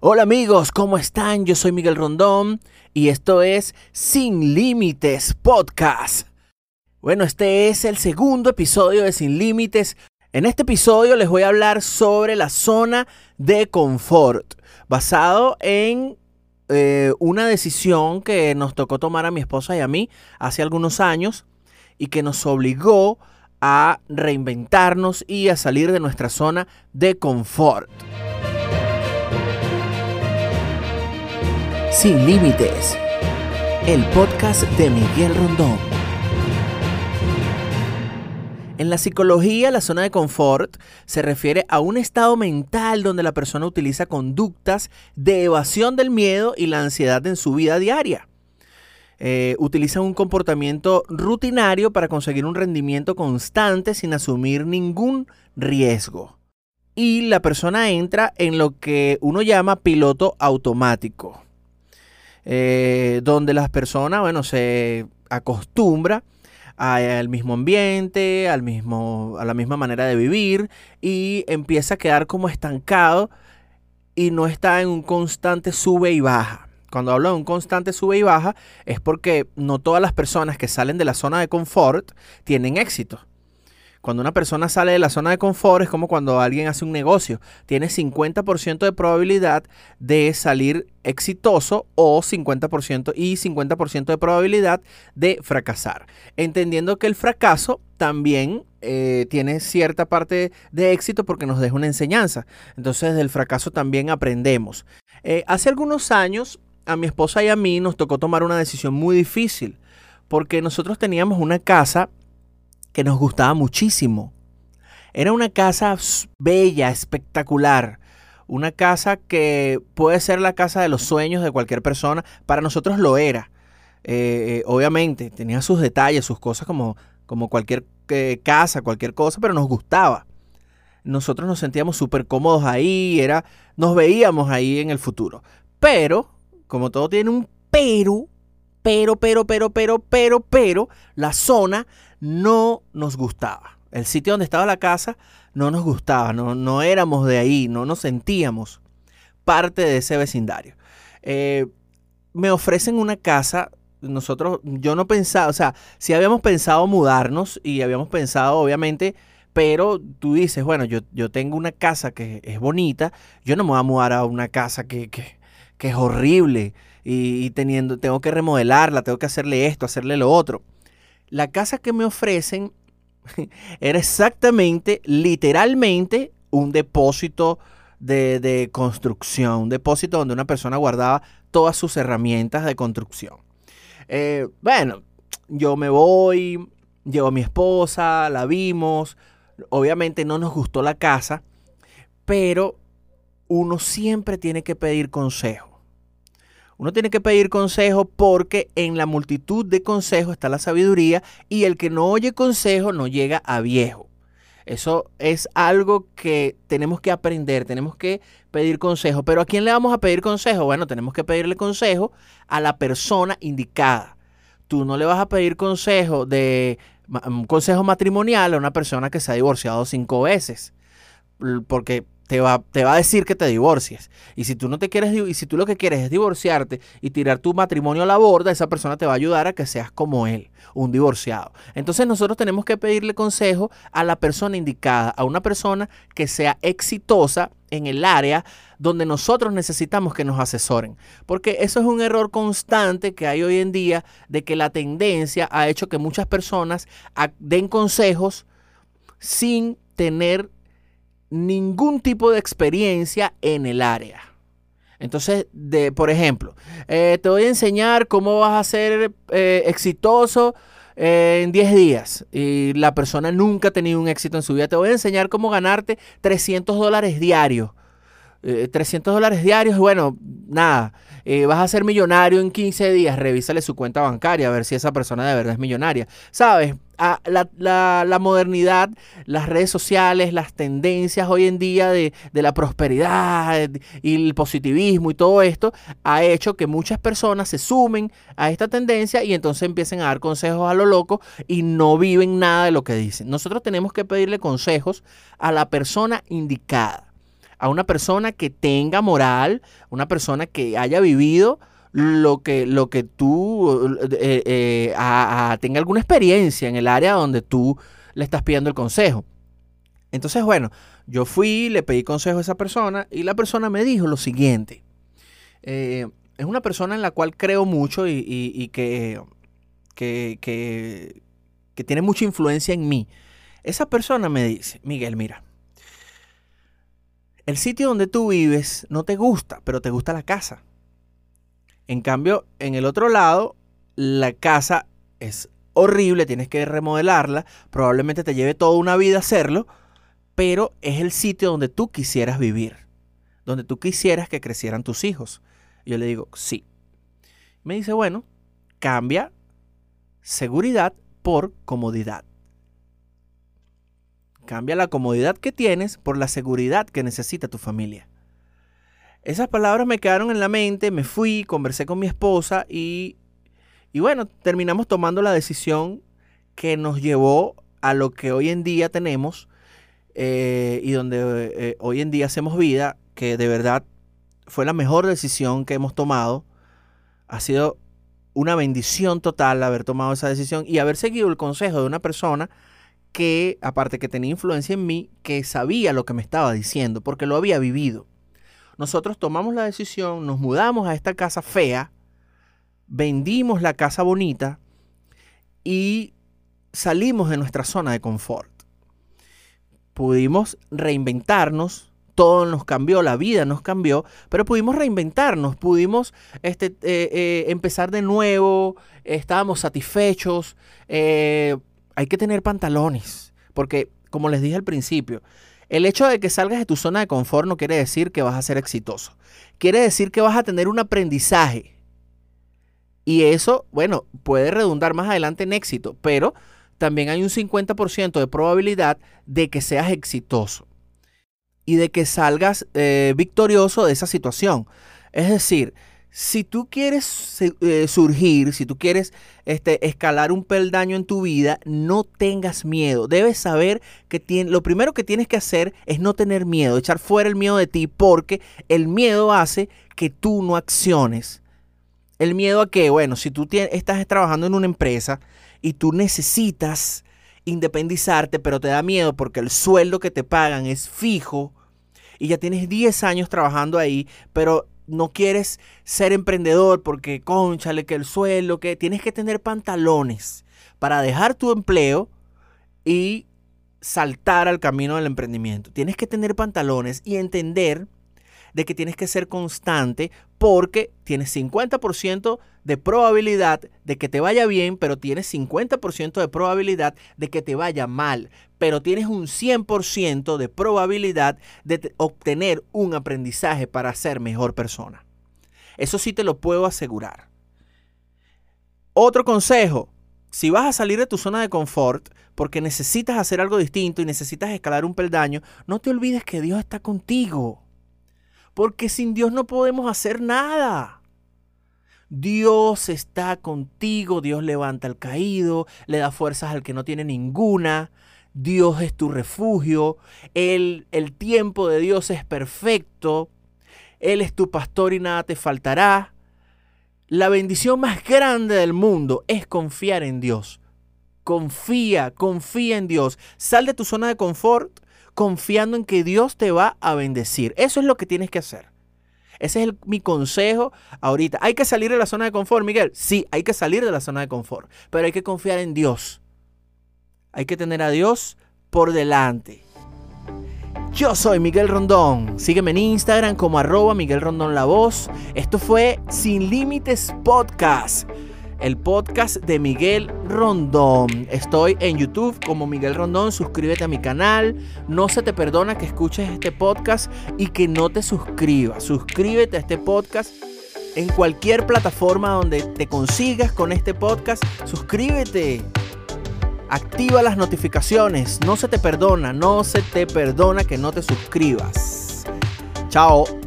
Hola amigos, ¿cómo están? Yo soy Miguel Rondón y esto es Sin Límites Podcast. Bueno, este es el segundo episodio de Sin Límites. En este episodio les voy a hablar sobre la zona de confort, basado en eh, una decisión que nos tocó tomar a mi esposa y a mí hace algunos años y que nos obligó a reinventarnos y a salir de nuestra zona de confort. Sin Límites, el podcast de Miguel Rondón. En la psicología, la zona de confort se refiere a un estado mental donde la persona utiliza conductas de evasión del miedo y la ansiedad en su vida diaria. Eh, utilizan un comportamiento rutinario para conseguir un rendimiento constante sin asumir ningún riesgo. Y la persona entra en lo que uno llama piloto automático. Eh, donde las personas, bueno, se acostumbra al mismo ambiente, al mismo, a la misma manera de vivir y empieza a quedar como estancado y no está en un constante sube y baja. Cuando hablo de un constante sube y baja es porque no todas las personas que salen de la zona de confort tienen éxito. Cuando una persona sale de la zona de confort es como cuando alguien hace un negocio. Tiene 50% de probabilidad de salir exitoso o 50% y 50% de probabilidad de fracasar. Entendiendo que el fracaso también eh, tiene cierta parte de éxito porque nos deja una enseñanza. Entonces del fracaso también aprendemos. Eh, hace algunos años a mi esposa y a mí nos tocó tomar una decisión muy difícil porque nosotros teníamos una casa que nos gustaba muchísimo. Era una casa bella, espectacular. Una casa que puede ser la casa de los sueños de cualquier persona. Para nosotros lo era. Eh, eh, obviamente, tenía sus detalles, sus cosas como, como cualquier eh, casa, cualquier cosa, pero nos gustaba. Nosotros nos sentíamos súper cómodos ahí, era, nos veíamos ahí en el futuro. Pero, como todo tiene un pero, pero, pero, pero, pero, pero, pero, la zona no nos gustaba. El sitio donde estaba la casa no nos gustaba, no, no éramos de ahí, no nos sentíamos parte de ese vecindario. Eh, me ofrecen una casa, nosotros, yo no pensaba, o sea, si habíamos pensado mudarnos y habíamos pensado, obviamente, pero tú dices, bueno, yo, yo tengo una casa que es bonita, yo no me voy a mudar a una casa que, que, es horrible y, teniendo, tengo que remodelarla, tengo que hacerle esto, hacerle lo otro la casa que me ofrecen era exactamente, literalmente, un depósito de, construcción, un depósito donde una persona guardaba todas sus herramientas de construcción. Eh, bueno, yo me voy, llevo a mi esposa, la vimos, obviamente no nos gustó la casa, pero uno siempre tiene que pedir consejo. Uno tiene que pedir consejo porque en la multitud de consejos está la sabiduría y el que no oye consejo no llega a viejo. Eso es algo que tenemos que aprender, tenemos que pedir consejo. Pero ¿a quién le vamos a pedir consejo? Bueno, tenemos que pedirle consejo a la persona indicada. Tú no le vas a pedir consejo de un consejo matrimonial a una persona que se ha divorciado cinco veces. Porque te va, te va a decir que te divorcies. Y si tú no te quieres, y si tú lo que quieres es divorciarte y tirar tu matrimonio a la borda, esa persona te va a ayudar a que seas como él, un divorciado. Entonces nosotros tenemos que pedirle consejo a la persona indicada, a una persona que sea exitosa en el área donde nosotros necesitamos que nos asesoren. Porque eso es un error constante que hay hoy en día de que la tendencia ha hecho que muchas personas den consejos sin tener ningún tipo de experiencia en el área. Entonces, de, por ejemplo, eh, te voy a enseñar cómo vas a ser eh, exitoso eh, en 10 días y la persona nunca ha tenido un éxito en su vida. Te voy a enseñar cómo ganarte 300 dólares diarios. 300 dólares diarios, bueno, nada, vas a ser millonario en 15 días, revísale su cuenta bancaria a ver si esa persona de verdad es millonaria. ¿Sabes? La, modernidad, las redes sociales, las tendencias hoy en día de, la prosperidad y el positivismo y todo esto ha hecho que muchas personas se sumen a esta tendencia y entonces empiecen a dar consejos a lo loco y no viven nada de lo que dicen. Nosotros tenemos que pedirle consejos a la persona indicada a una persona que tenga moral, una persona que haya vivido lo que, lo que tú eh, eh, tenga alguna experiencia en el área donde tú le estás pidiendo el consejo. Entonces, bueno, yo fui, le pedí consejo a esa persona y la persona me dijo lo siguiente. Eh, es una persona en la cual creo mucho y, que, que, que tiene mucha influencia en mí. Esa persona me dice, Miguel, mira, el sitio donde tú vives no te gusta, pero te gusta la casa. En cambio, en el otro lado, la casa es horrible, tienes que remodelarla, probablemente te lleve toda una vida hacerlo, pero es el sitio donde tú quisieras vivir, donde tú quisieras que crecieran tus hijos. yo le digo, sí. Me dice, bueno, cambia seguridad por comodidad. Cambia la comodidad que tienes por la seguridad que necesita tu familia. Esas palabras me quedaron en la mente, me fui, conversé con mi esposa y, y bueno, terminamos tomando la decisión que nos llevó a lo que hoy en día tenemos eh, y donde eh, hoy en día hacemos vida, que de verdad fue la mejor decisión que hemos tomado. Ha sido una bendición total haber tomado esa decisión y haber seguido el consejo de una persona que, aparte que tenía influencia en mí, que sabía lo que me estaba diciendo, porque lo había vivido nosotros tomamos la decisión, nos mudamos a esta casa fea, vendimos la casa bonita y salimos de nuestra zona de confort. Pudimos reinventarnos, todo nos cambió, la vida nos cambió, pero pudimos reinventarnos, pudimos este, eh, eh, empezar de nuevo, estábamos satisfechos. Eh, hay que tener pantalones, porque como les dije al principio, el hecho de que salgas de tu zona de confort no quiere decir que vas a ser exitoso. Quiere decir que vas a tener un aprendizaje. Y eso, bueno, puede redundar más adelante en éxito, pero también hay un 50% de probabilidad de que seas exitoso y de que salgas eh, victorioso de esa situación. Es decir, si tú quieres eh, surgir, si tú quieres este, escalar un peldaño en tu vida, no tengas miedo. Debes saber que lo primero que tienes que hacer es no tener miedo, echar fuera el miedo de ti, porque el miedo hace que tú no acciones. El miedo a que, bueno, si tú estás trabajando en una empresa y tú necesitas independizarte, pero te da miedo porque el sueldo que te pagan es fijo y ya tienes 10 años trabajando ahí, pero no quieres ser emprendedor porque, conchale, que el suelo, que tienes que tener pantalones para dejar tu empleo y saltar al camino del emprendimiento. Tienes que tener pantalones y entender de que tienes que ser constante porque tienes 50% de probabilidad de que te vaya bien, pero tienes 50% de probabilidad de que te vaya mal, pero tienes un 100% de probabilidad de obtener un aprendizaje para ser mejor persona. Eso sí te lo puedo asegurar. Otro consejo, si vas a salir de tu zona de confort porque necesitas hacer algo distinto y necesitas escalar un peldaño, no te olvides que Dios está contigo. Porque sin Dios no podemos hacer nada. Dios está contigo, Dios levanta al caído, le da fuerzas al que no tiene ninguna. Dios es tu refugio, el, el tiempo de Dios es perfecto, Él es tu pastor y nada te faltará. La bendición más grande del mundo es confiar en Dios. Confía, confía en Dios. Sal de tu zona de confort confiando en que Dios te va a bendecir. Eso es lo que tienes que hacer. Ese es mi consejo ahorita. ¿Hay que salir de la zona de confort, Miguel? Sí, hay que salir de la zona de confort, pero hay que confiar en Dios. Hay que tener a Dios por delante. Yo soy Miguel Rondón. Sígueme en Instagram como arroba Miguel Rondón La Voz. Esto fue Sin Límites Podcast el podcast de Miguel Rondón. Estoy en YouTube como Miguel Rondón, suscríbete a mi canal. No se te perdona que escuches este podcast y que no te suscribas. Suscríbete a este podcast en cualquier plataforma donde te consigas con este podcast. Suscríbete. Activa las notificaciones. No se te perdona, no se te perdona que no te suscribas. Chao.